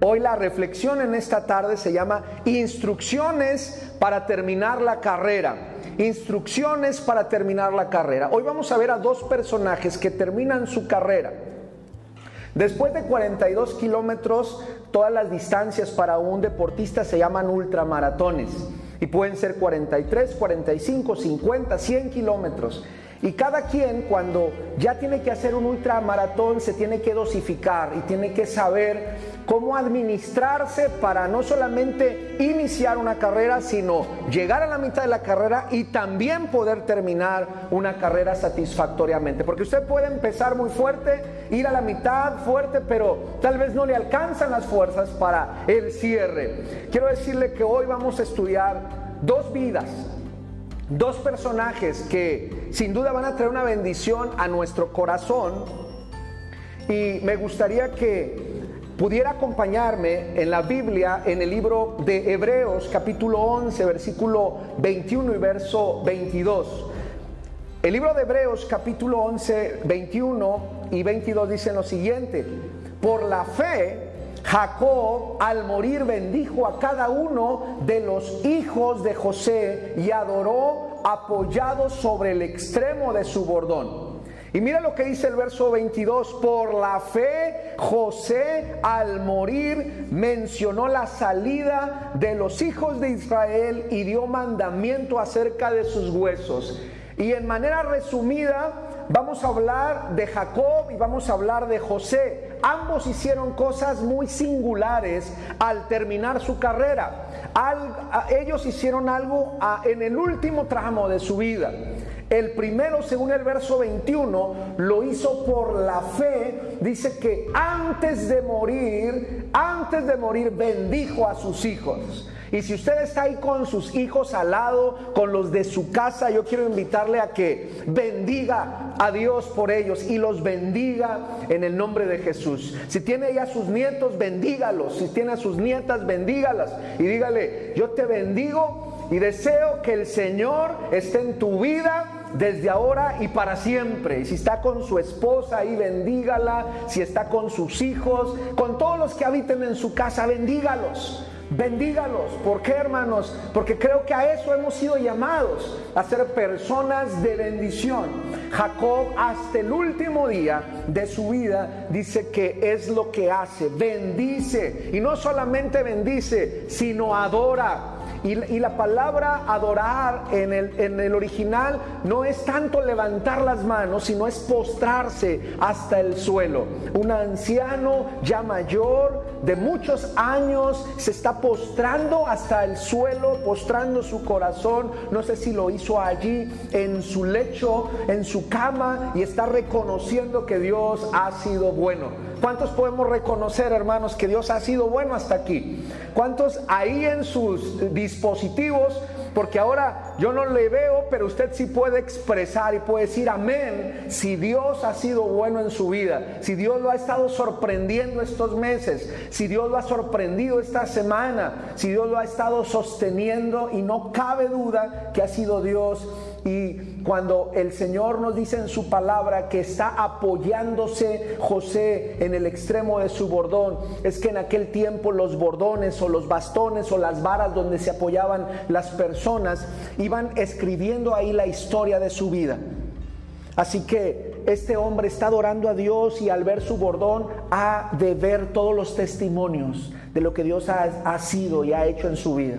Hoy la reflexión en esta tarde se llama Instrucciones para terminar la carrera. Instrucciones para terminar la carrera. Hoy vamos a ver a dos personajes que terminan su carrera. Después de 42 kilómetros, todas las distancias para un deportista se llaman ultramaratones. Y pueden ser 43, 45, 50, 100 kilómetros. Y cada quien cuando ya tiene que hacer un ultramaratón se tiene que dosificar y tiene que saber cómo administrarse para no solamente iniciar una carrera, sino llegar a la mitad de la carrera y también poder terminar una carrera satisfactoriamente. Porque usted puede empezar muy fuerte, ir a la mitad fuerte, pero tal vez no le alcanzan las fuerzas para el cierre. Quiero decirle que hoy vamos a estudiar dos vidas Dos personajes que sin duda van a traer una bendición a nuestro corazón. Y me gustaría que pudiera acompañarme en la Biblia, en el libro de Hebreos capítulo 11, versículo 21 y verso 22. El libro de Hebreos capítulo 11, 21 y 22 dicen lo siguiente, por la fe Jacob al morir bendijo a cada uno de los hijos de José y adoró apoyado sobre el extremo de su bordón. Y mira lo que dice el verso 22, por la fe José al morir mencionó la salida de los hijos de Israel y dio mandamiento acerca de sus huesos. Y en manera resumida, vamos a hablar de Jacob y vamos a hablar de José. Ambos hicieron cosas muy singulares al terminar su carrera. ellos hicieron algo en el último tramo de su vida. El primero, según el verso 21, lo hizo por la fe. Dice que antes de morir, antes de morir, bendijo a sus hijos. Y si usted está ahí con sus hijos al lado, con los de su casa, yo quiero invitarle a que bendiga a Dios por ellos y los bendiga en el nombre de Jesús. Si tiene ya sus nietos, bendígalos. Si tiene a sus nietas, bendígalas. Y dígale, yo te bendigo y deseo que el Señor esté en tu vida desde ahora y para siempre. Y si está con su esposa ahí, bendígala. Si está con sus hijos, con todos los que habiten en su casa, bendígalos. Bendígalos. ¿Por qué, hermanos? Porque creo que a eso hemos sido llamados, a ser personas de bendición. Jacob hasta el último día de su vida dice que es lo que hace, bendice. Y no solamente bendice, sino adora y, la palabra adorar en el, en el original no es tanto levantar las manos, sino es postrarse hasta el suelo. Un anciano ya mayor, de muchos años, se está postrando hasta el suelo, postrando su corazón. No sé si lo hizo allí, en su lecho, en su cama, y está reconociendo que Dios ha sido bueno. ¿Cuántos podemos reconocer, hermanos, que Dios ha sido bueno hasta aquí? ¿Cuántos ahí en sus dispositivos porque ahora yo no le veo, pero usted sí puede expresar y puede decir amén si Dios ha sido bueno en su vida, si Dios lo ha estado sorprendiendo estos meses, si Dios lo ha sorprendido esta semana, si Dios lo ha estado sosteniendo y no cabe duda que ha sido Dios y cuando el Señor nos dice en su palabra que está apoyándose José en el extremo de su bordón, es que en aquel tiempo los bordones o los bastones o las varas donde se apoyaban las personas iban escribiendo ahí la historia de su vida. Así que este hombre está adorando a Dios y al ver su bordón ha de ver todos los testimonios de lo que Dios ha, ha sido y ha hecho en su vida.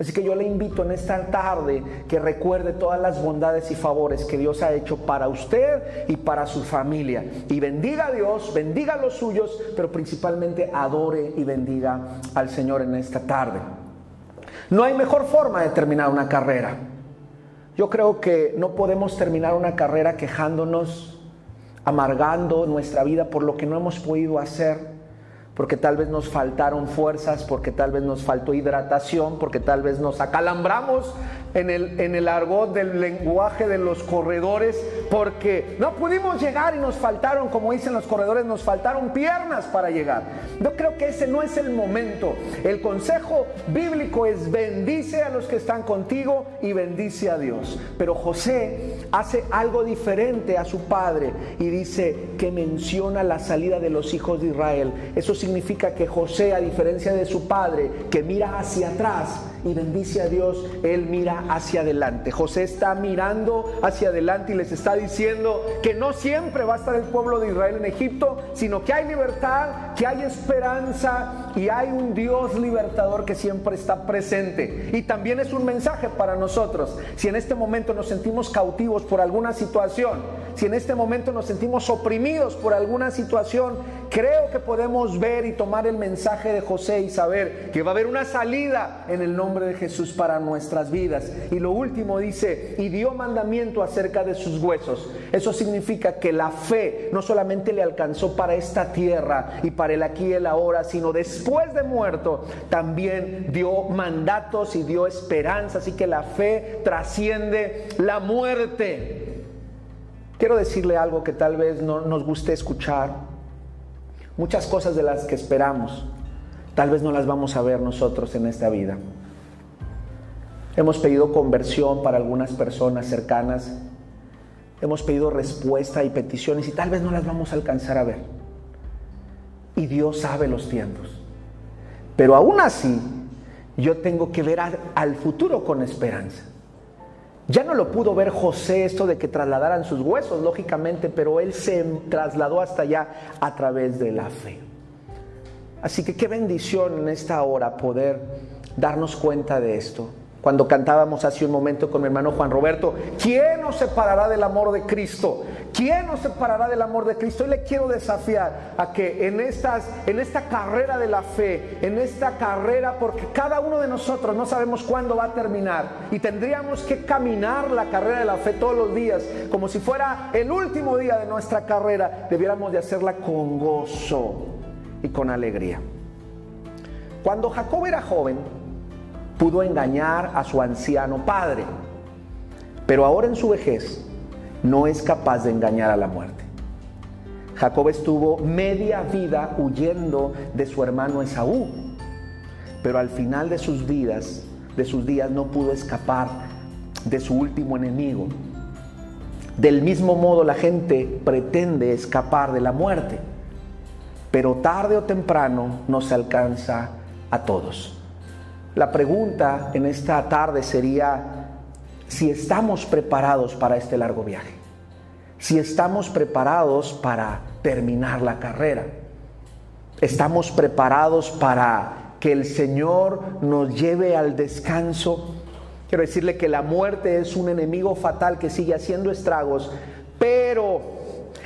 Así que yo le invito en esta tarde que recuerde todas las bondades y favores que Dios ha hecho para usted y para su familia. Y bendiga a Dios, bendiga a los suyos, pero principalmente adore y bendiga al Señor en esta tarde. No hay mejor forma de terminar una carrera. Yo creo que no podemos terminar una carrera quejándonos, amargando nuestra vida por lo que no hemos podido hacer porque tal vez nos faltaron fuerzas, porque tal vez nos faltó hidratación, porque tal vez nos acalambramos en el, en el argot del lenguaje de los corredores, porque no pudimos llegar y nos faltaron, como dicen los corredores, nos faltaron piernas para llegar. Yo creo que ese no es el momento. El consejo bíblico es bendice a los que están contigo y bendice a Dios. Pero José hace algo diferente a su padre y dice que menciona la salida de los hijos de Israel. Eso significa significa que José, a diferencia de su padre, que mira hacia atrás y bendice a Dios, él mira hacia adelante. José está mirando hacia adelante y les está diciendo que no siempre va a estar el pueblo de Israel en Egipto, sino que hay libertad, que hay esperanza y hay un Dios libertador que siempre está presente. Y también es un mensaje para nosotros. Si en este momento nos sentimos cautivos por alguna situación, si en este momento nos sentimos oprimidos por alguna situación, creo que podemos ver y tomar el mensaje de José y saber que va a haber una salida en el nombre de Jesús para nuestras vidas. Y lo último dice, y dio mandamiento acerca de sus huesos. Eso significa que la fe no solamente le alcanzó para esta tierra y para el aquí y el ahora, sino después de muerto también dio mandatos y dio esperanza. Así que la fe trasciende la muerte. Quiero decirle algo que tal vez no nos guste escuchar. Muchas cosas de las que esperamos, tal vez no las vamos a ver nosotros en esta vida. Hemos pedido conversión para algunas personas cercanas. Hemos pedido respuesta y peticiones y tal vez no las vamos a alcanzar a ver. Y Dios sabe los tiempos. Pero aún así, yo tengo que ver al futuro con esperanza. Ya no lo pudo ver José esto de que trasladaran sus huesos, lógicamente, pero él se trasladó hasta allá a través de la fe. Así que qué bendición en esta hora poder darnos cuenta de esto. Cuando cantábamos hace un momento con mi hermano Juan Roberto, ¿quién nos separará del amor de Cristo? ¿Quién nos separará del amor de Cristo? Y le quiero desafiar a que en, estas, en esta carrera de la fe, en esta carrera, porque cada uno de nosotros no sabemos cuándo va a terminar y tendríamos que caminar la carrera de la fe todos los días, como si fuera el último día de nuestra carrera, debiéramos de hacerla con gozo y con alegría. Cuando Jacob era joven, pudo engañar a su anciano padre, pero ahora en su vejez no es capaz de engañar a la muerte. Jacob estuvo media vida huyendo de su hermano Esaú, pero al final de sus vidas, de sus días no pudo escapar de su último enemigo. Del mismo modo la gente pretende escapar de la muerte, pero tarde o temprano nos alcanza a todos. La pregunta en esta tarde sería si estamos preparados para este largo viaje, si estamos preparados para terminar la carrera, estamos preparados para que el Señor nos lleve al descanso. Quiero decirle que la muerte es un enemigo fatal que sigue haciendo estragos, pero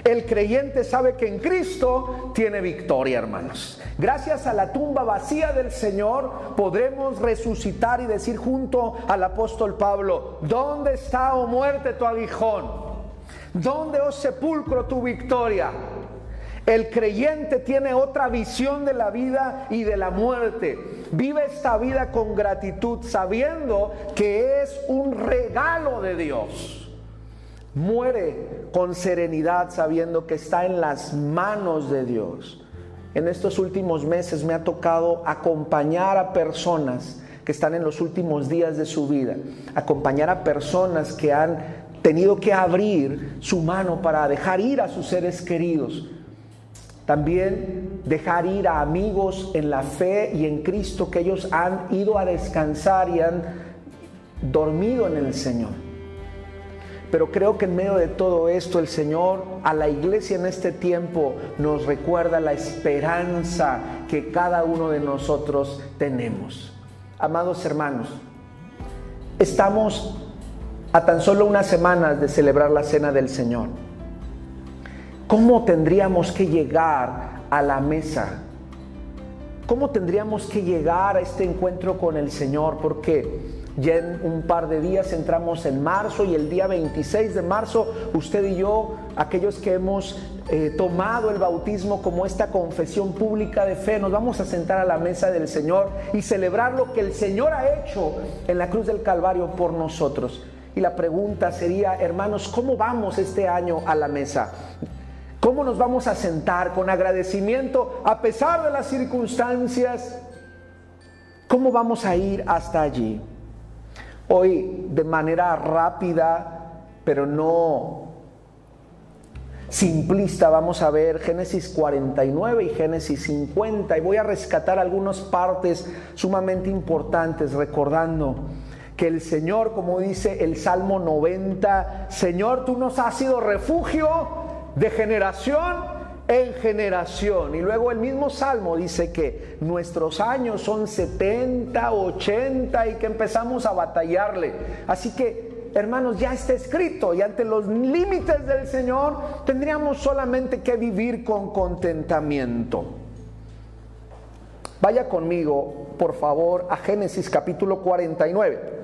el creyente sabe que en Cristo tiene victoria, hermanos. Gracias a la tumba vacía del Señor podremos resucitar y decir junto al apóstol Pablo, ¿dónde está, oh muerte, tu aguijón? ¿Dónde, oh sepulcro, tu victoria? El creyente tiene otra visión de la vida y de la muerte. Vive esta vida con gratitud, sabiendo que es un regalo de Dios. Muere con serenidad sabiendo que está en las manos de Dios. En estos últimos meses me ha tocado acompañar a personas que están en los últimos días de su vida, acompañar a personas que han tenido que abrir su mano para dejar ir a sus seres queridos. También dejar ir a amigos en la fe y en Cristo que ellos han ido a descansar y han dormido en el Señor. Pero creo que en medio de todo esto el Señor a la iglesia en este tiempo nos recuerda la esperanza que cada uno de nosotros tenemos. Amados hermanos, estamos a tan solo unas semanas de celebrar la cena del Señor. ¿Cómo tendríamos que llegar a la mesa? ¿Cómo tendríamos que llegar a este encuentro con el Señor? Porque ya en un par de días entramos en marzo y el día 26 de marzo usted y yo, aquellos que hemos eh, tomado el bautismo como esta confesión pública de fe, nos vamos a sentar a la mesa del Señor y celebrar lo que el Señor ha hecho en la cruz del Calvario por nosotros. Y la pregunta sería, hermanos, ¿cómo vamos este año a la mesa? ¿Cómo nos vamos a sentar con agradecimiento a pesar de las circunstancias? ¿Cómo vamos a ir hasta allí? Hoy de manera rápida, pero no simplista. Vamos a ver Génesis 49 y Génesis 50 y voy a rescatar algunas partes sumamente importantes recordando que el Señor, como dice el Salmo 90, Señor, tú nos has sido refugio de generación en generación. Y luego el mismo Salmo dice que nuestros años son 70, 80 y que empezamos a batallarle. Así que, hermanos, ya está escrito y ante los límites del Señor tendríamos solamente que vivir con contentamiento. Vaya conmigo, por favor, a Génesis capítulo 49.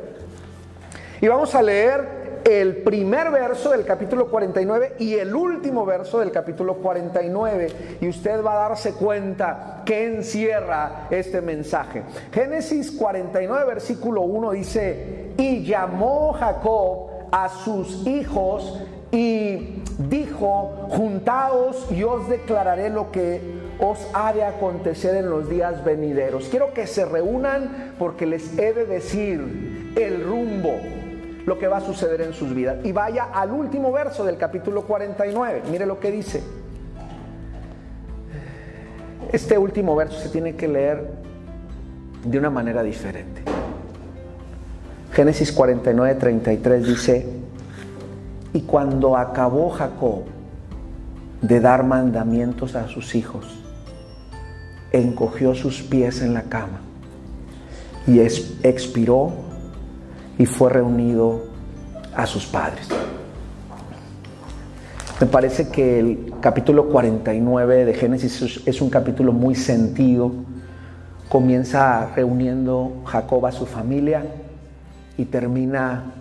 Y vamos a leer el primer verso del capítulo 49 y el último verso del capítulo 49 y usted va a darse cuenta que encierra este mensaje. Génesis 49 versículo 1 dice, y llamó Jacob a sus hijos y dijo, juntaos y os declararé lo que os ha de acontecer en los días venideros. Quiero que se reúnan porque les he de decir el rumbo lo que va a suceder en sus vidas. Y vaya al último verso del capítulo 49. Mire lo que dice. Este último verso se tiene que leer de una manera diferente. Génesis 49, 33 dice, y cuando acabó Jacob de dar mandamientos a sus hijos, encogió sus pies en la cama y expiró y fue reunido a sus padres. Me parece que el capítulo 49 de Génesis es un capítulo muy sentido. Comienza reuniendo Jacob a su familia y termina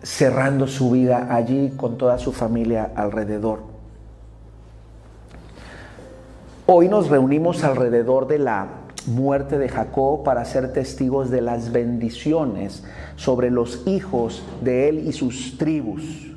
cerrando su vida allí con toda su familia alrededor. Hoy nos reunimos alrededor de la muerte de Jacob para ser testigos de las bendiciones sobre los hijos de él y sus tribus.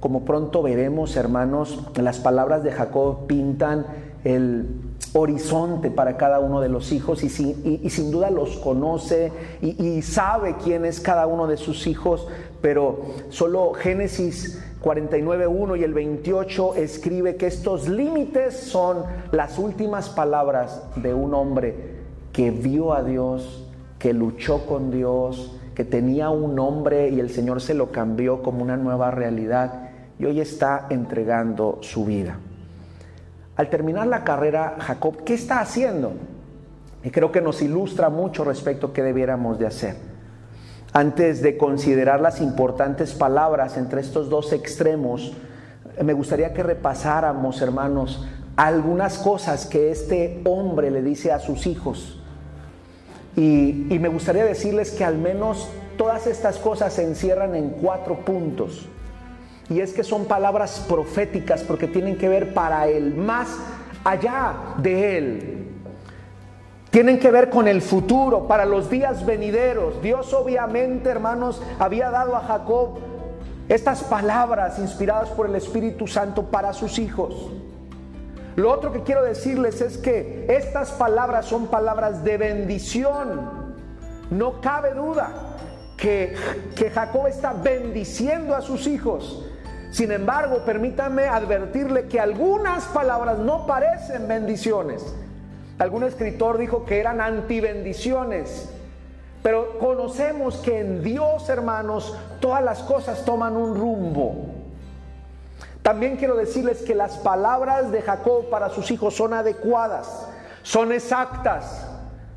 Como pronto veremos, hermanos, las palabras de Jacob pintan el horizonte para cada uno de los hijos y, sin, duda los conoce y, y sabe quién es cada uno de sus hijos, pero solo Génesis 49.1 y el 28 escribe que estos límites son las últimas palabras de un hombre que vio a Dios, que luchó con Dios, que tenía un nombre y el Señor se lo cambió como una nueva realidad y hoy está entregando su vida. Al terminar la carrera, Jacob, ¿qué está haciendo? Y creo que nos ilustra mucho respecto a qué debiéramos de hacer. Antes de considerar las importantes palabras entre estos dos extremos, me gustaría que repasáramos, hermanos, algunas cosas que este hombre le dice a sus hijos. Y, me gustaría decirles que al menos todas estas cosas se encierran en cuatro puntos. Y es que son palabras proféticas porque tienen que ver para él, más allá de él tienen que ver con el futuro, para los días venideros. Dios obviamente, hermanos, había dado a Jacob estas palabras inspiradas por el Espíritu Santo para sus hijos. Lo otro que quiero decirles es que estas palabras son palabras de bendición. No cabe duda que, que Jacob está bendiciendo a sus hijos. Sin embargo, permítanme advertirle que algunas palabras no parecen bendiciones. Algún escritor dijo que eran antibendiciones. Pero conocemos que en Dios, hermanos, todas las cosas toman un rumbo. También quiero decirles que las palabras de Jacob para sus hijos son adecuadas, son exactas,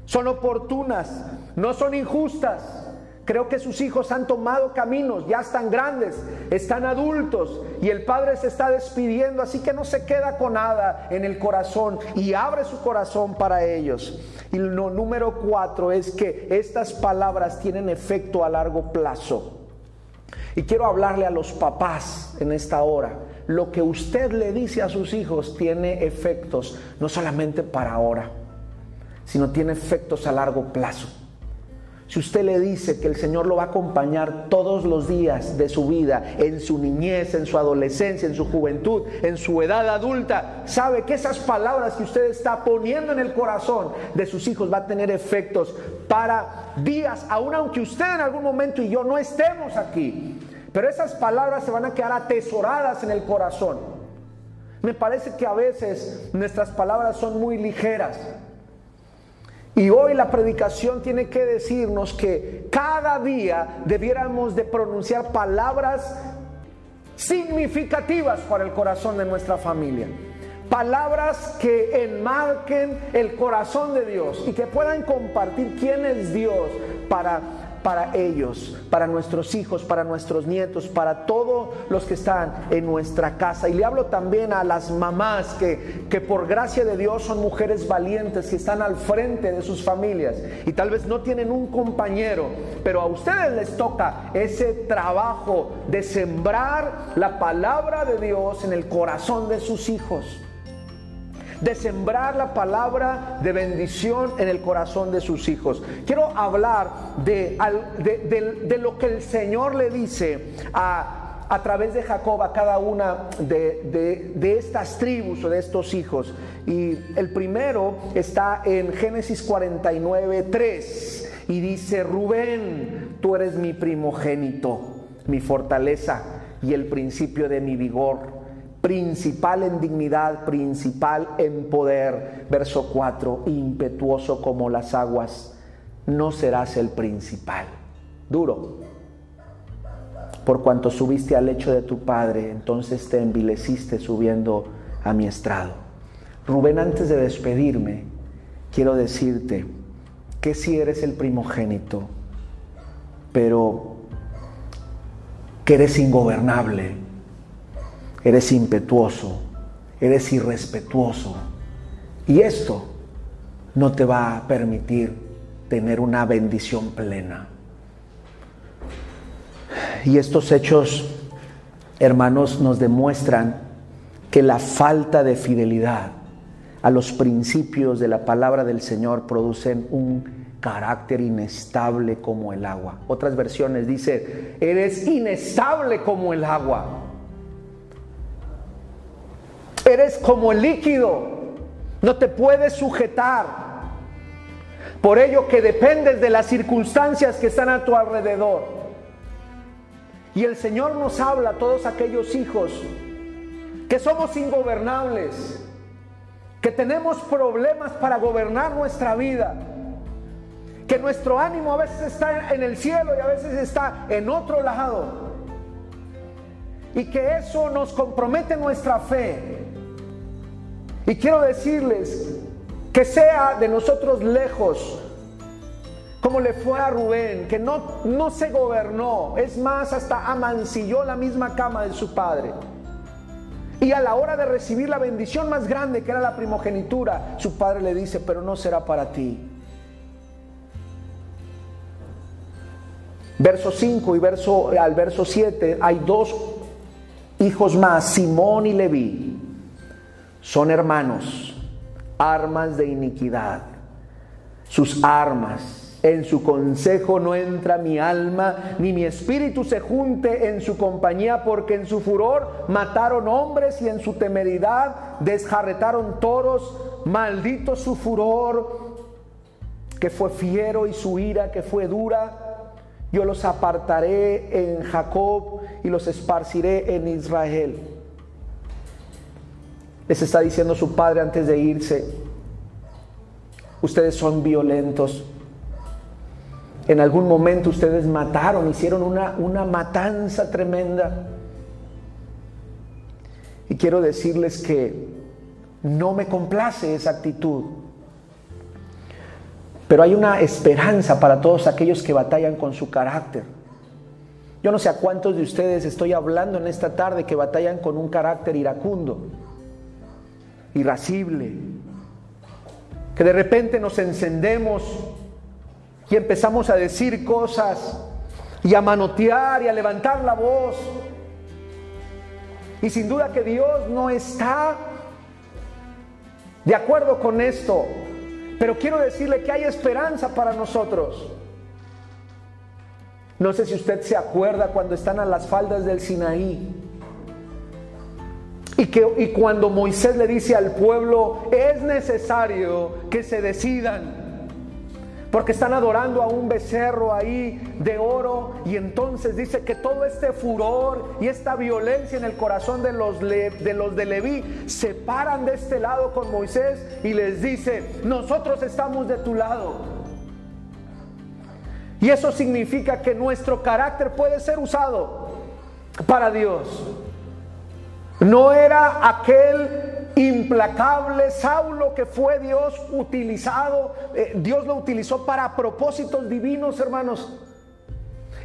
son oportunas, no son injustas. Creo que sus hijos han tomado caminos, ya están grandes, están adultos y el padre se está despidiendo, así que no se queda con nada en el corazón y abre su corazón para ellos. Y lo número cuatro es que estas palabras tienen efecto a largo plazo. Y quiero hablarle a los papás en esta hora. Lo que usted le dice a sus hijos tiene efectos no solamente para ahora, sino tiene efectos a largo plazo. Si usted le dice que el Señor lo va a acompañar todos los días de su vida, en su niñez, en su adolescencia, en su juventud, en su edad adulta, sabe que esas palabras que usted está poniendo en el corazón de sus hijos va a tener efectos para días, aun aunque usted en algún momento y yo no estemos aquí. Pero esas palabras se van a quedar atesoradas en el corazón. Me parece que a veces nuestras palabras son muy ligeras. Y hoy la predicación tiene que decirnos que cada día debiéramos de pronunciar palabras significativas para el corazón de nuestra familia. Palabras que enmarquen el corazón de Dios y que puedan compartir quién es Dios para para ellos, para nuestros hijos, para nuestros nietos, para todos los que están en nuestra casa. Y le hablo también a las mamás que, que por gracia de Dios son mujeres valientes, que están al frente de sus familias y tal vez no tienen un compañero, pero a ustedes les toca ese trabajo de sembrar la palabra de Dios en el corazón de sus hijos de sembrar la palabra de bendición en el corazón de sus hijos. Quiero hablar de, de, lo que el Señor le dice a, a través de Jacob a cada una de, de, estas tribus o de estos hijos. Y el primero está en Génesis 49, 3 y dice, Rubén, tú eres mi primogénito, mi fortaleza y el principio de mi vigor principal en dignidad, principal en poder. Verso 4, impetuoso como las aguas, no serás el principal. Duro. Por cuanto subiste al lecho de tu padre, entonces te envileciste subiendo a mi estrado. Rubén, antes de despedirme, quiero decirte que si eres el primogénito, pero que eres ingobernable, eres impetuoso, eres irrespetuoso. Y esto no te va a permitir tener una bendición plena. Y estos hechos, hermanos, nos demuestran que la falta de fidelidad a los principios de la palabra del Señor producen un carácter inestable como el agua. Otras versiones dicen, eres inestable como el agua. Eres como líquido, no te puedes sujetar. Por ello que dependes de las circunstancias que están a tu alrededor. Y el Señor nos habla a todos aquellos hijos que somos ingobernables, que tenemos problemas para gobernar nuestra vida, que nuestro ánimo a veces está en el cielo y a veces está en otro lado, y que eso nos compromete nuestra fe, y quiero decirles que sea de nosotros lejos, como le fue a Rubén, que no, no se gobernó, es más, hasta amancilló la misma cama de su padre. Y a la hora de recibir la bendición más grande, que era la primogenitura, su padre le dice, pero no será para ti. Verso 5 y verso, al verso 7 hay dos hijos más, Simón y Leví son hermanos, armas de iniquidad. Sus armas, en su consejo no entra mi alma, ni mi espíritu se junte en su compañía, porque en su furor mataron hombres y en su temeridad desjarretaron toros. Maldito su furor, que fue fiero, y su ira, que fue dura. Yo los apartaré en Jacob y los esparciré en Israel. Les está diciendo su padre antes de irse, ustedes son violentos. En algún momento ustedes mataron, hicieron una, una matanza tremenda. Y quiero decirles que no me complace esa actitud. Pero hay una esperanza para todos aquellos que batallan con su carácter. Yo no sé a cuántos de ustedes estoy hablando en esta tarde que batallan con un carácter iracundo irascible, que de repente nos encendemos y empezamos a decir cosas y a manotear y a levantar la voz. Y sin duda que Dios no está de acuerdo con esto, pero quiero decirle que hay esperanza para nosotros. No sé si usted se acuerda cuando están a las faldas del Sinaí y, que, y cuando Moisés le dice al pueblo, es necesario que se decidan, porque están adorando a un becerro ahí de oro y entonces dice que todo este furor y esta violencia en el corazón de los, de los de Leví se paran de este lado con Moisés y les dice, nosotros estamos de tu lado. Y eso significa que nuestro carácter puede ser usado para Dios. No era aquel implacable Saulo que fue Dios utilizado, eh, Dios lo utilizó para propósitos divinos, hermanos.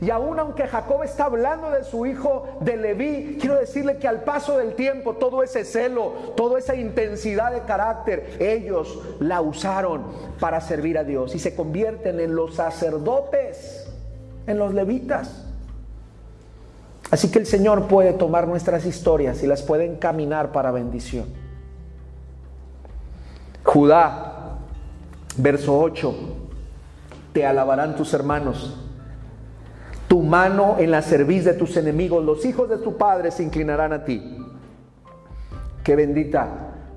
Y aún aunque Jacob está hablando de su hijo de Leví, quiero decirle que al paso del tiempo, todo ese celo, toda esa intensidad de carácter, ellos la usaron para servir a Dios y se convierten en los sacerdotes, en los levitas. Así que el Señor puede tomar nuestras historias y las puede encaminar para bendición. Judá, verso 8, te alabarán tus hermanos. Tu mano en la cerviz de tus enemigos, los hijos de tu padre se inclinarán a ti. Qué bendita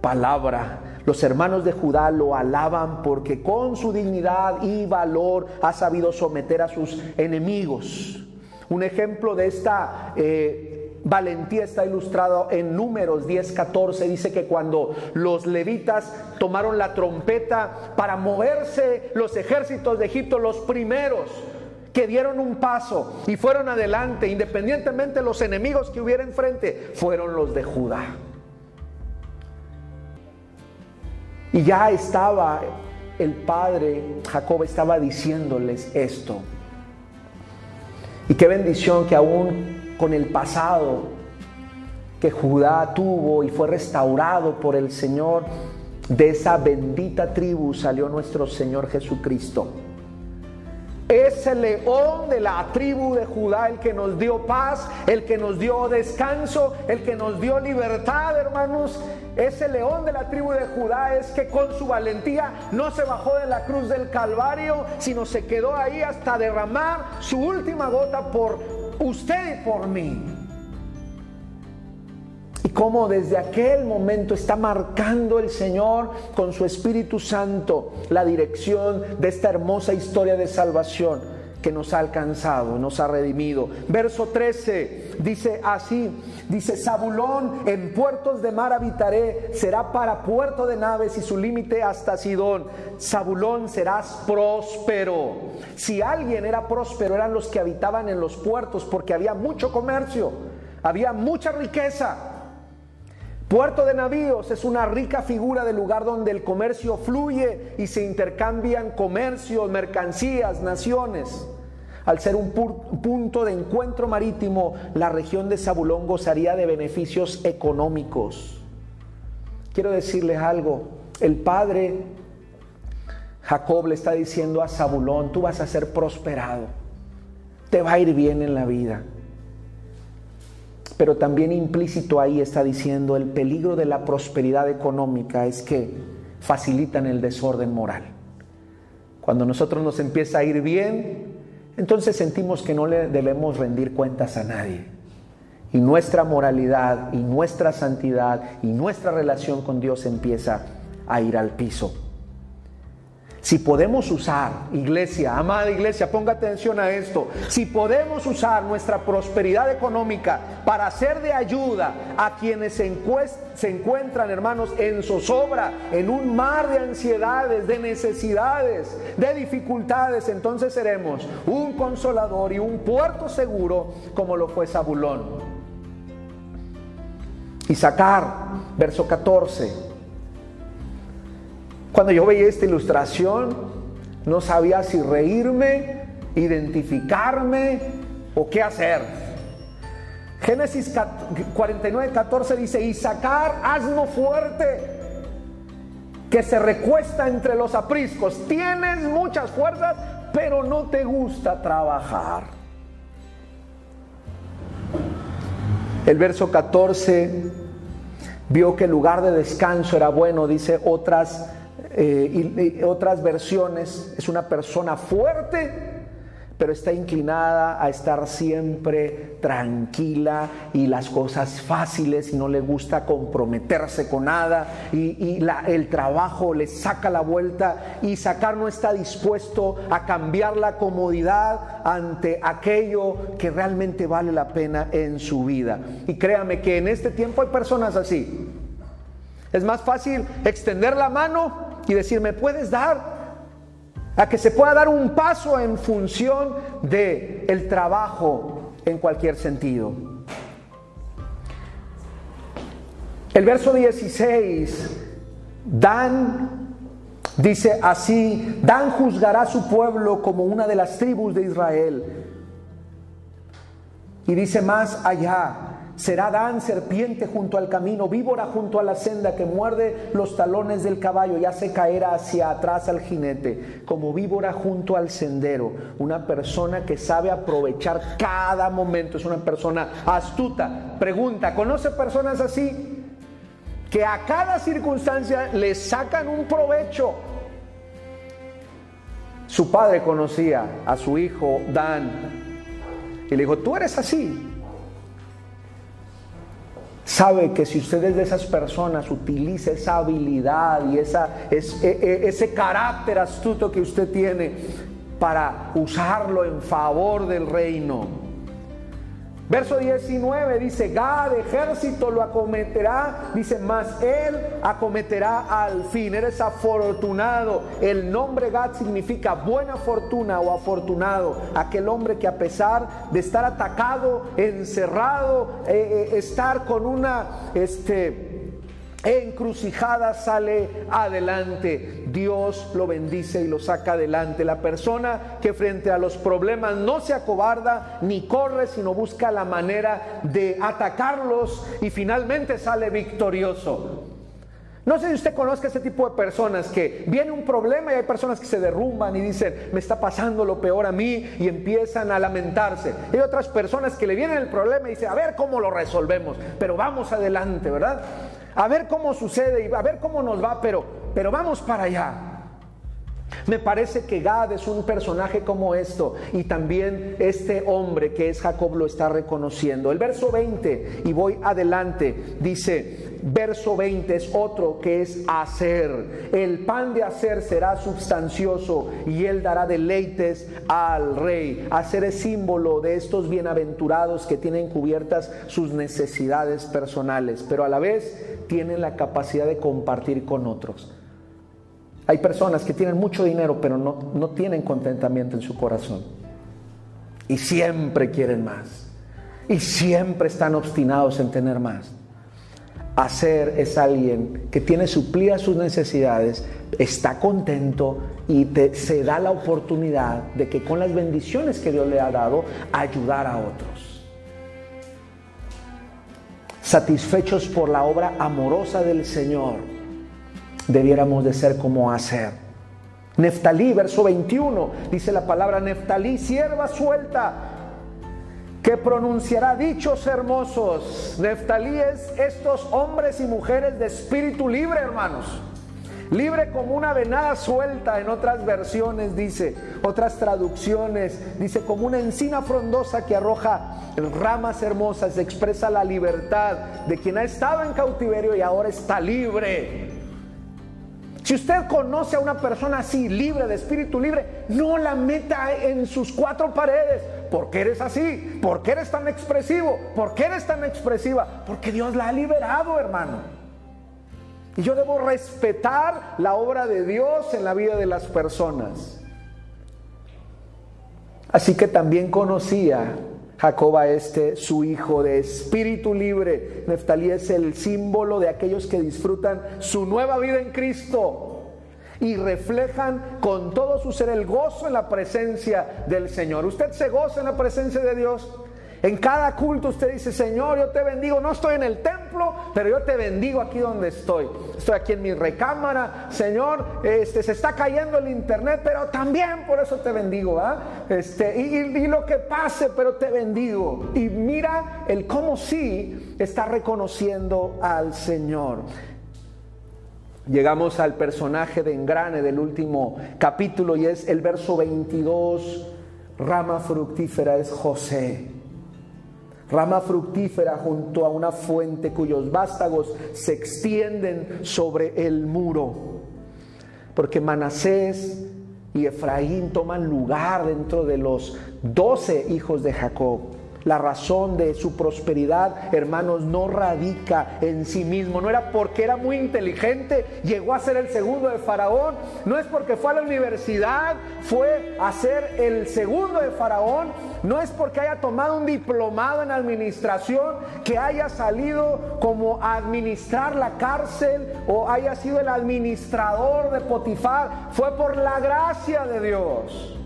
palabra. Los hermanos de Judá lo alaban porque con su dignidad y valor ha sabido someter a sus enemigos. Un ejemplo de esta eh, valentía está ilustrado en Números 10, 14. Dice que cuando los levitas tomaron la trompeta para moverse los ejércitos de Egipto, los primeros que dieron un paso y fueron adelante, independientemente de los enemigos que hubiera enfrente, fueron los de Judá. Y ya estaba el padre, Jacob estaba diciéndoles esto. Y qué bendición que aún con el pasado que Judá tuvo y fue restaurado por el Señor, de esa bendita tribu salió nuestro Señor Jesucristo. Ese león de la tribu de Judá, el que nos dio paz, el que nos dio descanso, el que nos dio libertad, hermanos. Ese león de la tribu de Judá es que con su valentía no se bajó de la cruz del Calvario, sino se quedó ahí hasta derramar su última gota por usted y por mí cómo desde aquel momento está marcando el Señor con su Espíritu Santo la dirección de esta hermosa historia de salvación que nos ha alcanzado, nos ha redimido. Verso 13 dice así, dice, Zabulón en puertos de mar habitaré, será para puerto de naves y su límite hasta Sidón. Zabulón serás próspero. Si alguien era próspero eran los que habitaban en los puertos porque había mucho comercio, había mucha riqueza. Puerto de navíos es una rica figura del lugar donde el comercio fluye y se intercambian comercios, mercancías, naciones. Al ser un punto de encuentro marítimo, la región de Zabulón gozaría de beneficios económicos. Quiero decirles algo, el padre Jacob le está diciendo a Zabulón, tú vas a ser prosperado, te va a ir bien en la vida pero también implícito ahí está diciendo el peligro de la prosperidad económica es que facilitan el desorden moral. Cuando nosotros nos empieza a ir bien, entonces sentimos que no le debemos rendir cuentas a nadie. Y nuestra moralidad y nuestra santidad y nuestra relación con Dios empieza a ir al piso. Si podemos usar, iglesia, amada iglesia, ponga atención a esto, si podemos usar nuestra prosperidad económica para ser de ayuda a quienes se, encuentran, hermanos, en zozobra, en un mar de ansiedades, de necesidades, de dificultades, entonces seremos un consolador y un puerto seguro como lo fue Zabulón. Y sacar, verso 14 cuando yo veía esta ilustración, no sabía si reírme, identificarme o qué hacer. Génesis 49, 14 dice, y sacar asno fuerte que se recuesta entre los apriscos. Tienes muchas fuerzas, pero no te gusta trabajar. El verso 14 vio que el lugar de descanso era bueno, dice otras eh, y, otras versiones, es una persona fuerte, pero está inclinada a estar siempre tranquila y las cosas fáciles y no le gusta comprometerse con nada y, el trabajo le saca la vuelta y sacar no está dispuesto a cambiar la comodidad ante aquello que realmente vale la pena en su vida. Y créame que en este tiempo hay personas así. Es más fácil extender la mano y decir, ¿me puedes dar? a que se pueda dar un paso en función de el trabajo en cualquier sentido. El verso 16, Dan dice así, Dan juzgará a su pueblo como una de las tribus de Israel. Y dice más allá, Será Dan serpiente junto al camino, víbora junto a la senda que muerde los talones del caballo y hace caer hacia atrás al jinete, como víbora junto al sendero. Una persona que sabe aprovechar cada momento, es una persona astuta. Pregunta, ¿conoce personas así? Que a cada circunstancia le sacan un provecho. Su padre conocía a su hijo Dan y le dijo, tú eres así, sabe que si usted es de esas personas, utiliza esa habilidad y esa, e, e, ese carácter astuto que usted tiene para usarlo en favor del reino. Verso 19 dice, Gad, ejército lo acometerá, dice, más él acometerá al fin. Eres afortunado. El nombre Gad significa buena fortuna o afortunado. Aquel hombre que a pesar de estar atacado, encerrado, eh, eh, estar con una, este, encrucijada sale adelante. Dios lo bendice y lo saca adelante. La persona que frente a los problemas no se acobarda ni corre, sino busca la manera de atacarlos y finalmente sale victorioso. No sé si usted conozca este tipo de personas que viene un problema y hay personas que se derrumban y dicen, me está pasando lo peor a mí y empiezan a lamentarse. Hay otras personas que le vienen el problema y dicen, a ver cómo lo resolvemos, pero vamos adelante, ¿verdad? A ver cómo sucede y a ver cómo nos va, pero, pero vamos para allá. Me parece que Gad es un personaje como esto y también este hombre que es Jacob lo está reconociendo. El verso 20, y voy adelante, dice, verso 20 es otro que es hacer. El pan de hacer será sustancioso y él dará deleites al rey. Hacer es símbolo de estos bienaventurados que tienen cubiertas sus necesidades personales, pero a la vez tienen la capacidad de compartir con otros. Hay personas que tienen mucho dinero, pero no, no tienen contentamiento en su corazón. Y siempre quieren más. Y siempre están obstinados en tener más. Hacer es alguien que tiene suplidas sus necesidades, está contento y se da la oportunidad de que con las bendiciones que Dios le ha dado, ayudar a otros. Satisfechos por la obra amorosa del Señor debiéramos de ser como hacer. Neftalí, verso 21, dice la palabra Neftalí, sierva suelta, que pronunciará dichos hermosos. Neftalí es estos hombres y mujeres de espíritu libre, hermanos. Libre como una venada suelta en otras versiones, dice, otras traducciones, dice como una encina frondosa que arroja ramas hermosas, expresa la libertad de quien ha estado en cautiverio y ahora está libre. Si usted conoce a una persona así, libre, de espíritu libre, no la meta en sus cuatro paredes. ¿Por qué eres así? ¿Por qué eres tan expresivo? ¿Por qué eres tan expresiva? Porque Dios la ha liberado, hermano. Y yo debo respetar la obra de Dios en la vida de las personas. Así que también conocía Jacob a este, su hijo de espíritu libre. Neftalí es el símbolo de aquellos que disfrutan su nueva vida en Cristo y reflejan con todo su ser el gozo en la presencia del Señor. ¿Usted se goza en la presencia de Dios? En cada culto usted dice, Señor, yo te bendigo. No estoy en el templo, pero yo te bendigo aquí donde estoy. Estoy aquí en mi recámara. Señor, este, se está cayendo el internet, pero también por eso te bendigo. Este, y, y, lo que pase, pero te bendigo. Y mira el cómo sí está reconociendo al Señor. Llegamos al personaje de engrane del último capítulo y es el verso 22 rama fructífera es José. Rama fructífera junto a una fuente cuyos vástagos se extienden sobre el muro. Porque Manasés y Efraín toman lugar dentro de los doce hijos de Jacob. La razón de su prosperidad, hermanos, no radica en sí mismo. No era porque era muy inteligente, llegó a ser el segundo de Faraón. No es porque fue a la universidad, fue a ser el segundo de Faraón. No es porque haya tomado un diplomado en administración, que haya salido como a administrar la cárcel o haya sido el administrador de Potifar. Fue por la gracia de Dios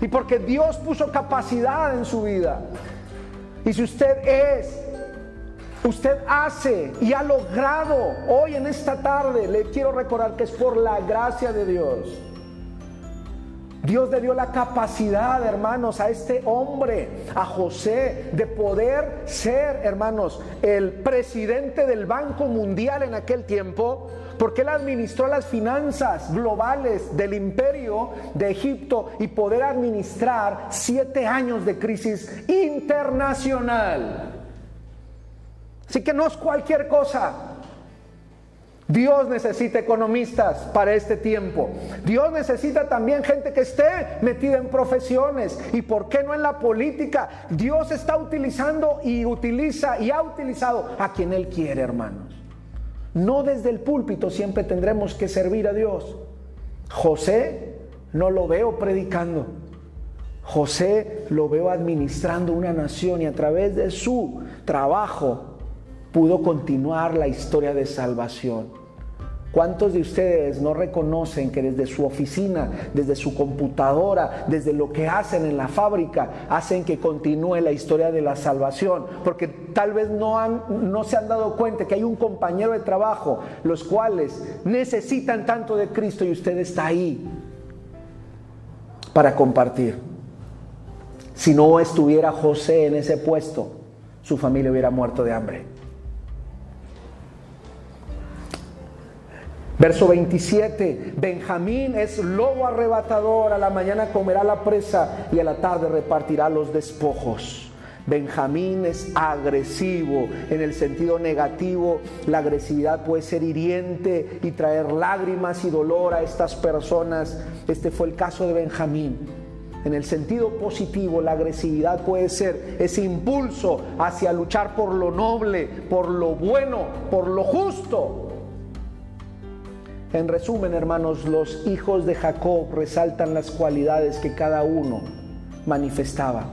y porque Dios puso capacidad en su vida. Y si usted es, usted hace y ha logrado hoy en esta tarde, le quiero recordar que es por la gracia de Dios. Dios le dio la capacidad, hermanos, a este hombre, a José, de poder ser, hermanos, el presidente del Banco Mundial en aquel tiempo, porque él administró las finanzas globales del imperio de Egipto y poder administrar siete años de crisis internacional. Así que no es cualquier cosa. Dios necesita economistas para este tiempo. Dios necesita también gente que esté metida en profesiones. ¿Y por qué no en la política? Dios está utilizando y utiliza y ha utilizado a quien Él quiere, hermanos. No desde el púlpito siempre tendremos que servir a Dios. José no lo veo predicando. José lo veo administrando una nación y a través de su trabajo pudo continuar la historia de salvación. ¿Cuántos de ustedes no reconocen que desde su oficina, desde su computadora, desde lo que hacen en la fábrica, hacen que continúe la historia de la salvación? Porque tal vez no, han, no se han dado cuenta que hay un compañero de trabajo, los cuales necesitan tanto de Cristo y usted está ahí para compartir. Si no estuviera José en ese puesto, su familia hubiera muerto de hambre. Verso 27, Benjamín es lobo arrebatador, a la mañana comerá la presa y a la tarde repartirá los despojos. Benjamín es agresivo en el sentido negativo. La agresividad puede ser hiriente y traer lágrimas y dolor a estas personas. Este fue el caso de Benjamín. En el sentido positivo, la agresividad puede ser ese impulso hacia luchar por lo noble, por lo bueno, por lo justo. En resumen, hermanos, los hijos de Jacob resaltan las cualidades que cada uno manifestaba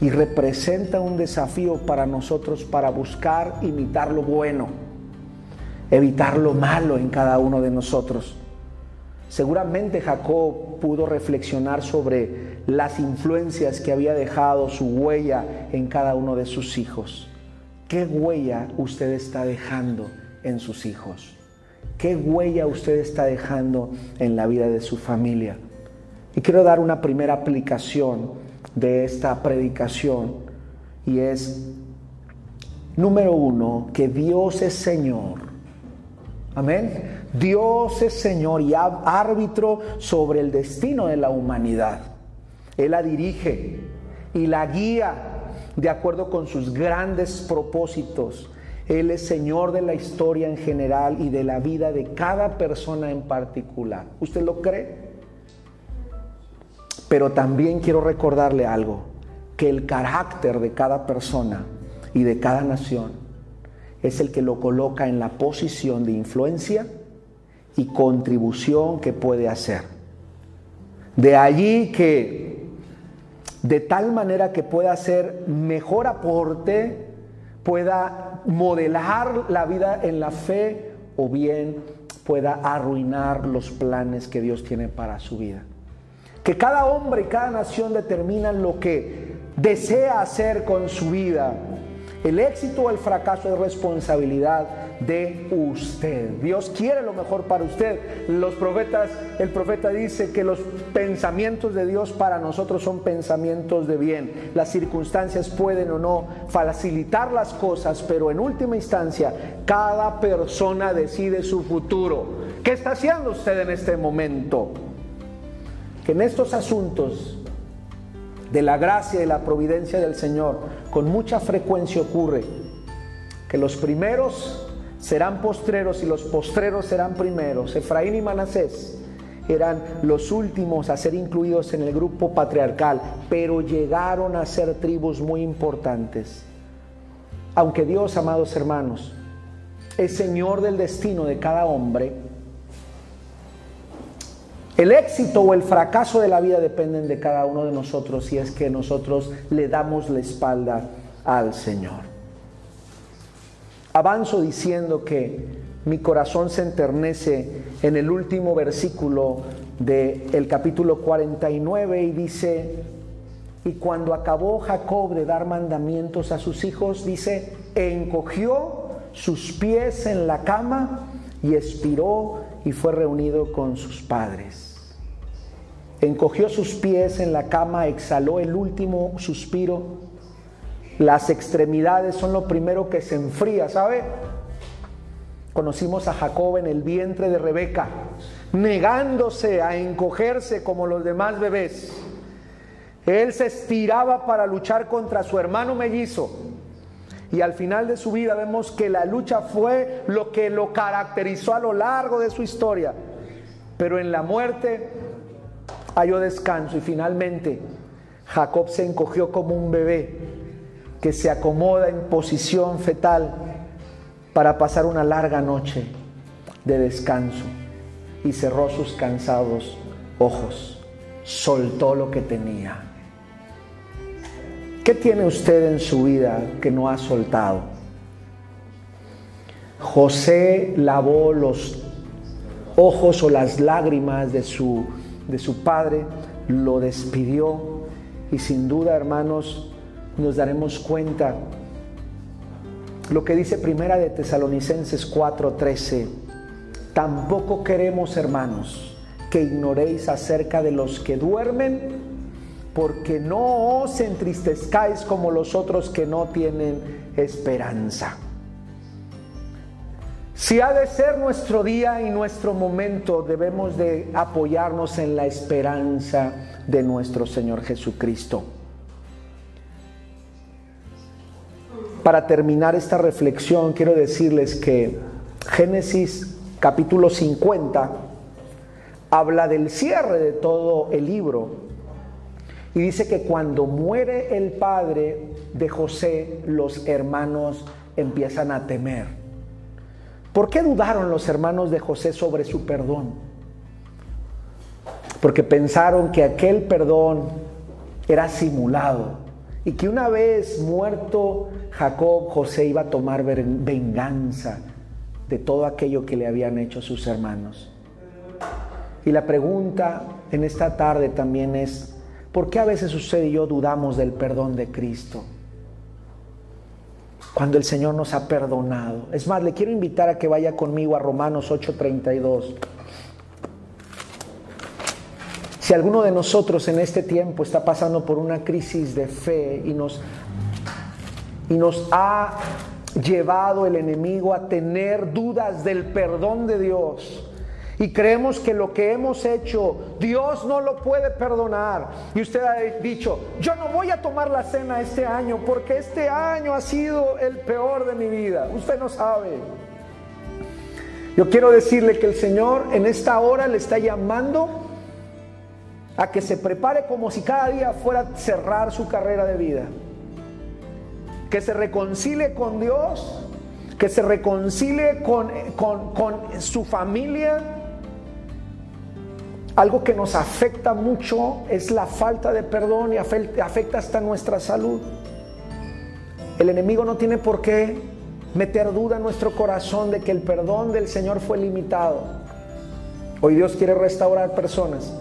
y representa un desafío para nosotros para buscar imitar lo bueno, evitar lo malo en cada uno de nosotros. Seguramente Jacob pudo reflexionar sobre las influencias que había dejado su huella en cada uno de sus hijos. ¿Qué huella usted está dejando en sus hijos? ¿Qué huella usted está dejando en la vida de su familia? Y quiero dar una primera aplicación de esta predicación y es, número uno, que Dios es Señor. Amén. Dios es Señor y árbitro sobre el destino de la humanidad. Él la dirige y la guía de acuerdo con sus grandes propósitos él es Señor de la historia en general y de la vida de cada persona en particular. ¿Usted lo cree? Pero también quiero recordarle algo, que el carácter de cada persona y de cada nación es el que lo coloca en la posición de influencia y contribución que puede hacer. De allí que de tal manera que pueda hacer mejor aporte, pueda modelar la vida en la fe o bien pueda arruinar los planes que Dios tiene para su vida. Que cada hombre y cada nación determinan lo que desea hacer con su vida. El éxito o el fracaso es responsabilidad de usted. Dios quiere lo mejor para usted. Los profetas, el profeta dice que los pensamientos de Dios para nosotros son pensamientos de bien. Las circunstancias pueden o no facilitar las cosas, pero en última instancia cada persona decide su futuro. ¿Qué está haciendo usted en este momento? Que en estos asuntos de la gracia y la providencia del Señor, con mucha frecuencia ocurre que los primeros serán postreros y los postreros serán primeros. Efraín y Manasés eran los últimos a ser incluidos en el grupo patriarcal, pero llegaron a ser tribus muy importantes. Aunque Dios, amados hermanos, es Señor del destino de cada hombre, el éxito o el fracaso de la vida dependen de cada uno de nosotros si es que nosotros le damos la espalda al Señor. Avanzo diciendo que mi corazón se enternece en el último versículo del capítulo 49 y dice, y cuando acabó Jacob de dar mandamientos a sus hijos, dice, encogió sus pies en la cama y expiró y fue reunido con sus padres encogió sus pies en la cama, exhaló el último suspiro. Las extremidades son lo primero que se enfría, ¿sabe? Conocimos a Jacob en el vientre de Rebeca, negándose a encogerse como los demás bebés. Él se estiraba para luchar contra su hermano mellizo. Y al final de su vida vemos que la lucha fue lo que lo caracterizó a lo largo de su historia. Pero en la muerte halló descanso y finalmente Jacob se encogió como un bebé que se acomoda en posición fetal para pasar una larga noche de descanso y cerró sus cansados ojos, soltó lo que tenía. ¿Qué tiene usted en su vida que no ha soltado? José lavó los ojos o las lágrimas de su de su padre, lo despidió y sin duda, hermanos, nos daremos cuenta lo que dice Primera de Tesalonicenses 4:13. Tampoco queremos, hermanos, que ignoréis acerca de los que duermen, porque no os entristezcáis como los otros que no tienen esperanza. Si ha de ser nuestro día y nuestro momento, debemos de apoyarnos en la esperanza de nuestro Señor Jesucristo. Para terminar esta reflexión, quiero decirles que Génesis capítulo 50 habla del cierre de todo el libro y dice que cuando muere el padre de José, los hermanos empiezan a temer. ¿Por qué dudaron los hermanos de José sobre su perdón? Porque pensaron que aquel perdón era simulado y que una vez muerto Jacob, José iba a tomar venganza de todo aquello que le habían hecho sus hermanos. Y la pregunta en esta tarde también es, ¿por qué a veces usted y yo dudamos del perdón de Cristo? cuando el Señor nos ha perdonado. Es más, le quiero invitar a que vaya conmigo a Romanos 8:32. Si alguno de nosotros en este tiempo está pasando por una crisis de fe y nos, y nos ha llevado el enemigo a tener dudas del perdón de Dios, y creemos que lo que hemos hecho Dios no lo puede perdonar. Y usted ha dicho, yo no voy a tomar la cena este año porque este año ha sido el peor de mi vida. Usted no sabe. Yo quiero decirle que el Señor en esta hora le está llamando a que se prepare como si cada día fuera a cerrar su carrera de vida. Que se reconcilie con Dios, que se reconcilie con, con, con su familia, algo que nos afecta mucho es la falta de perdón y afecta hasta nuestra salud. El enemigo no tiene por qué meter duda en nuestro corazón de que el perdón del Señor fue limitado. Hoy Dios quiere restaurar personas.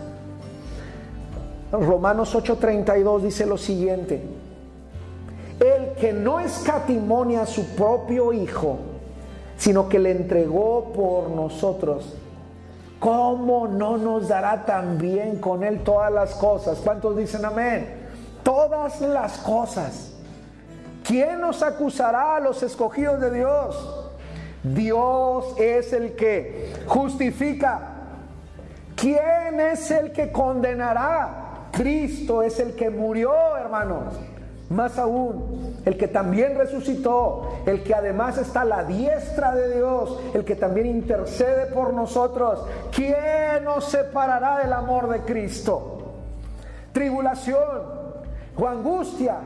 Romanos 8:32 dice lo siguiente, el que no escatimonia a su propio Hijo, sino que le entregó por nosotros, ¿cómo no nos dará también con Él todas las cosas? ¿Cuántos dicen amén? Todas las cosas. ¿Quién nos acusará a los escogidos de Dios? Dios es el que justifica. ¿Quién es el que condenará? Cristo es el que murió, hermanos. Más aún, el que también resucitó, el que además está a la diestra de Dios, el que también intercede por nosotros. ¿Quién nos separará del amor de Cristo? Tribulación, o angustia,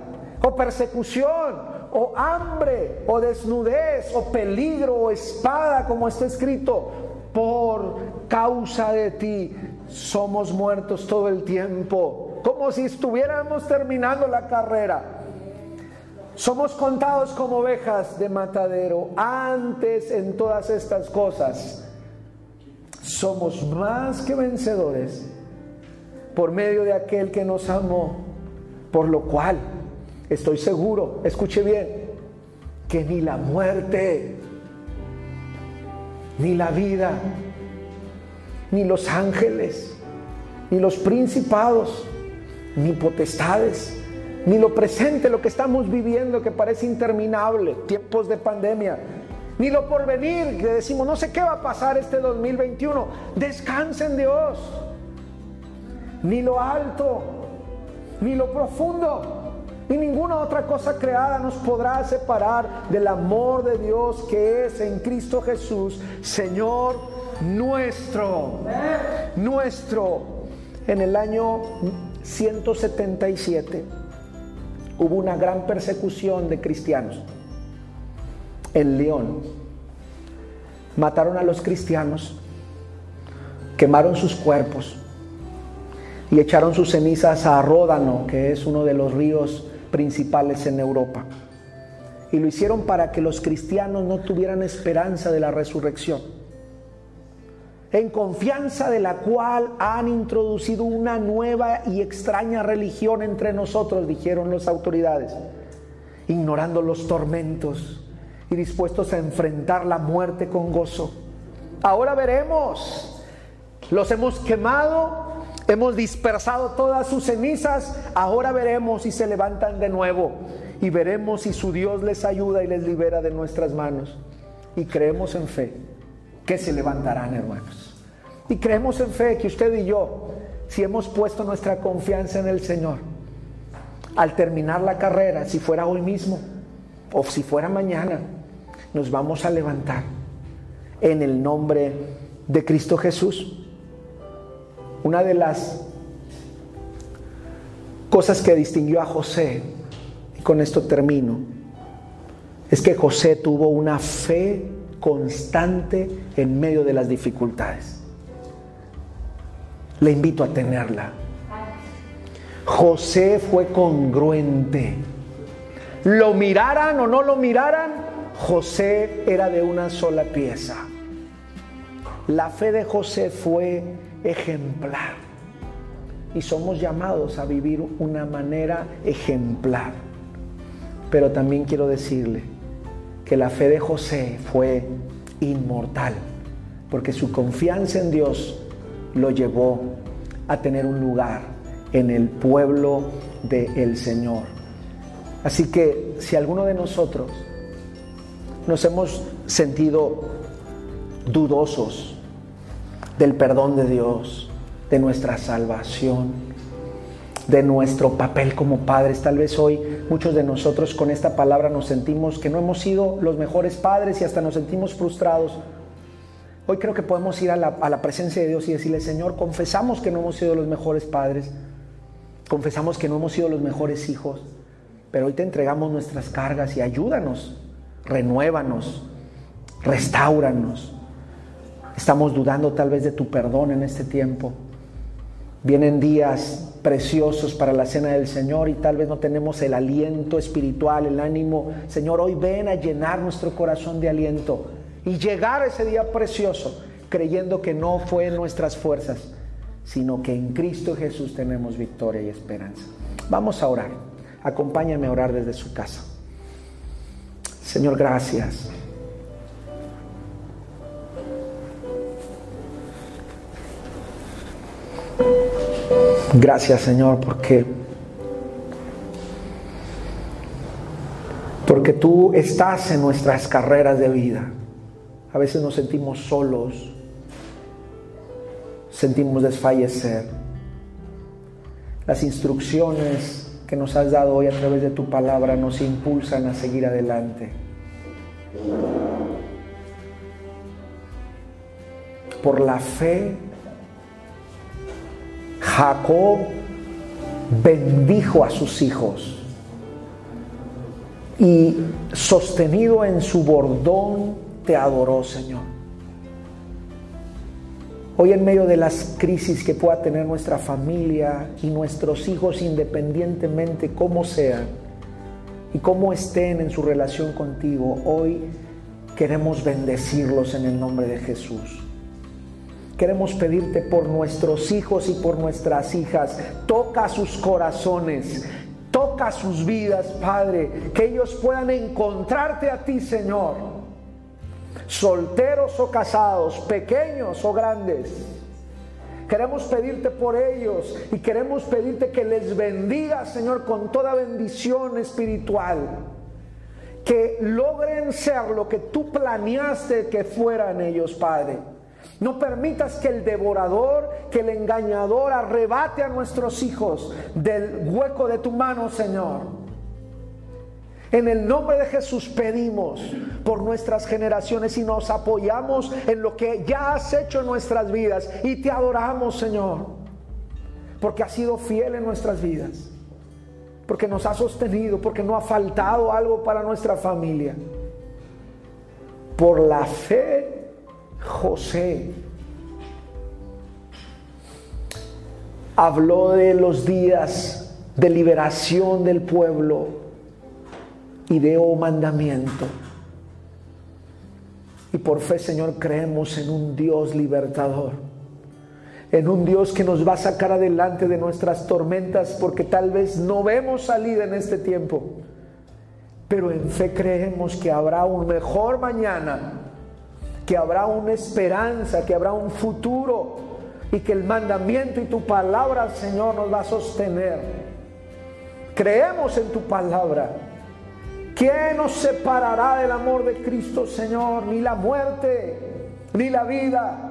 o persecución, o hambre, o desnudez, o peligro, o espada, como está escrito. Por causa de ti somos muertos todo el tiempo como si estuviéramos terminando la carrera. Somos contados como ovejas de matadero. Antes en todas estas cosas somos más que vencedores por medio de aquel que nos amó. Por lo cual estoy seguro, escuche bien, que ni la muerte, ni la vida, ni los ángeles, ni los principados, ni potestades, ni lo presente, lo que estamos viviendo que parece interminable, tiempos de pandemia, ni lo porvenir, que decimos, no sé qué va a pasar este 2021. Descansen Dios. Ni lo alto, ni lo profundo, ni ninguna otra cosa creada nos podrá separar del amor de Dios que es en Cristo Jesús, Señor nuestro. Nuestro. En el año 177 hubo una gran persecución de cristianos en León. Mataron a los cristianos, quemaron sus cuerpos y echaron sus cenizas a Ródano, que es uno de los ríos principales en Europa. Y lo hicieron para que los cristianos no tuvieran esperanza de la resurrección en confianza de la cual han introducido una nueva y extraña religión entre nosotros, dijeron las autoridades, ignorando los tormentos y dispuestos a enfrentar la muerte con gozo. Ahora veremos, los hemos quemado, hemos dispersado todas sus cenizas, ahora veremos si se levantan de nuevo y veremos si su Dios les ayuda y les libera de nuestras manos. Y creemos en fe que se levantarán, hermanos. Y creemos en fe que usted y yo, si hemos puesto nuestra confianza en el Señor, al terminar la carrera, si fuera hoy mismo o si fuera mañana, nos vamos a levantar en el nombre de Cristo Jesús. Una de las cosas que distinguió a José, y con esto termino, es que José tuvo una fe constante en medio de las dificultades. Le invito a tenerla. José fue congruente. Lo miraran o no lo miraran, José era de una sola pieza. La fe de José fue ejemplar. Y somos llamados a vivir una manera ejemplar. Pero también quiero decirle que la fe de José fue inmortal, porque su confianza en Dios lo llevó a tener un lugar en el pueblo del Señor. Así que si alguno de nosotros nos hemos sentido dudosos del perdón de Dios, de nuestra salvación, de nuestro papel como padres. Tal vez hoy muchos de nosotros con esta palabra nos sentimos que no hemos sido los mejores padres y hasta nos sentimos frustrados. Hoy creo que podemos ir a la, presencia de Dios y decirle, Señor, confesamos que no hemos sido los mejores padres, confesamos que no hemos sido los mejores hijos, pero hoy te entregamos nuestras cargas y ayúdanos, renuévanos, restauranos. Estamos dudando tal vez de tu perdón en este tiempo. Vienen días preciosos para la cena del Señor y tal vez no tenemos el aliento espiritual, el ánimo. Señor, hoy ven a llenar nuestro corazón de aliento y llegar a ese día precioso creyendo que no fue en nuestras fuerzas, sino que en Cristo Jesús tenemos victoria y esperanza. Vamos a orar. Acompáñame a orar desde su casa. Señor, gracias. Gracias, Señor, porque porque tú estás en nuestras carreras de vida. A veces nos sentimos solos, sentimos desfallecer. Las instrucciones que nos has dado hoy a través de tu palabra nos impulsan a seguir adelante. Por la fe, Jacob bendijo a sus hijos y sostenido en su bordón te adoró, Señor. Hoy en medio de las crisis que pueda tener nuestra familia y nuestros hijos independientemente cómo sean y cómo estén en su relación contigo, hoy queremos bendecirlos en el nombre de Jesús. Queremos pedirte por nuestros hijos y por nuestras hijas, toca sus corazones, toca sus vidas, Padre, que ellos puedan encontrarte a ti, Señor solteros o casados, pequeños o grandes. Queremos pedirte por ellos y queremos pedirte que les bendiga, Señor, con toda bendición espiritual. Que logren ser lo que tú planeaste que fueran ellos, Padre. No permitas que el devorador, que el engañador arrebate a nuestros hijos del hueco de tu mano, Señor. En el nombre de Jesús pedimos por nuestras generaciones y nos apoyamos en lo que ya has hecho en nuestras vidas y te adoramos, Señor, porque has sido fiel en nuestras vidas, porque nos ha sostenido, porque no ha faltado algo para nuestra familia. Por la fe, José habló de los días de liberación del pueblo y de mandamiento. Y por fe, Señor, creemos en un Dios libertador, en un Dios que nos va a sacar adelante de nuestras tormentas, porque tal vez no vemos salida en este tiempo, pero en fe creemos que habrá un mejor mañana, que habrá una esperanza, que habrá un futuro y que el mandamiento y tu palabra, Señor, nos va a sostener. Creemos en tu palabra ¿Quién nos separará del amor de Cristo, Señor? Ni la muerte, ni la vida,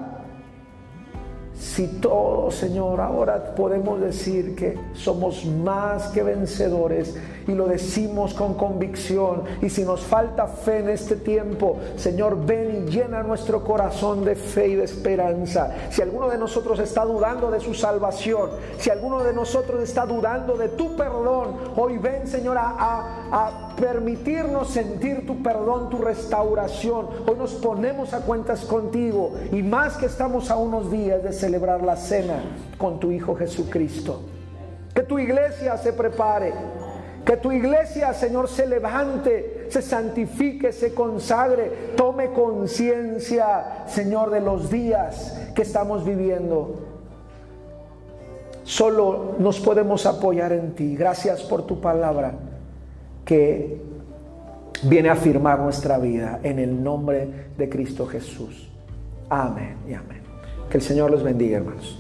si todo, Señor, ahora podemos decir que somos más que vencedores y lo decimos con convicción. Y si nos falta fe en este tiempo, Señor, ven y llena nuestro corazón de fe y de esperanza. Si alguno de nosotros está dudando de su salvación, si alguno de nosotros está dudando de tu perdón, hoy ven, Señor, a, a permitirnos sentir tu perdón, tu restauración. Hoy nos ponemos a cuentas contigo y más que estamos a unos días de celebrar la cena con tu Hijo Jesucristo. Que tu iglesia se prepare. Que tu iglesia, Señor, se levante, se santifique, se consagre, tome conciencia, Señor, de los días que estamos viviendo. Solo nos podemos apoyar en ti. Gracias por tu palabra que viene a afirmar nuestra vida en el nombre de Cristo Jesús. Amén y amén. Que el Señor los bendiga, hermanos.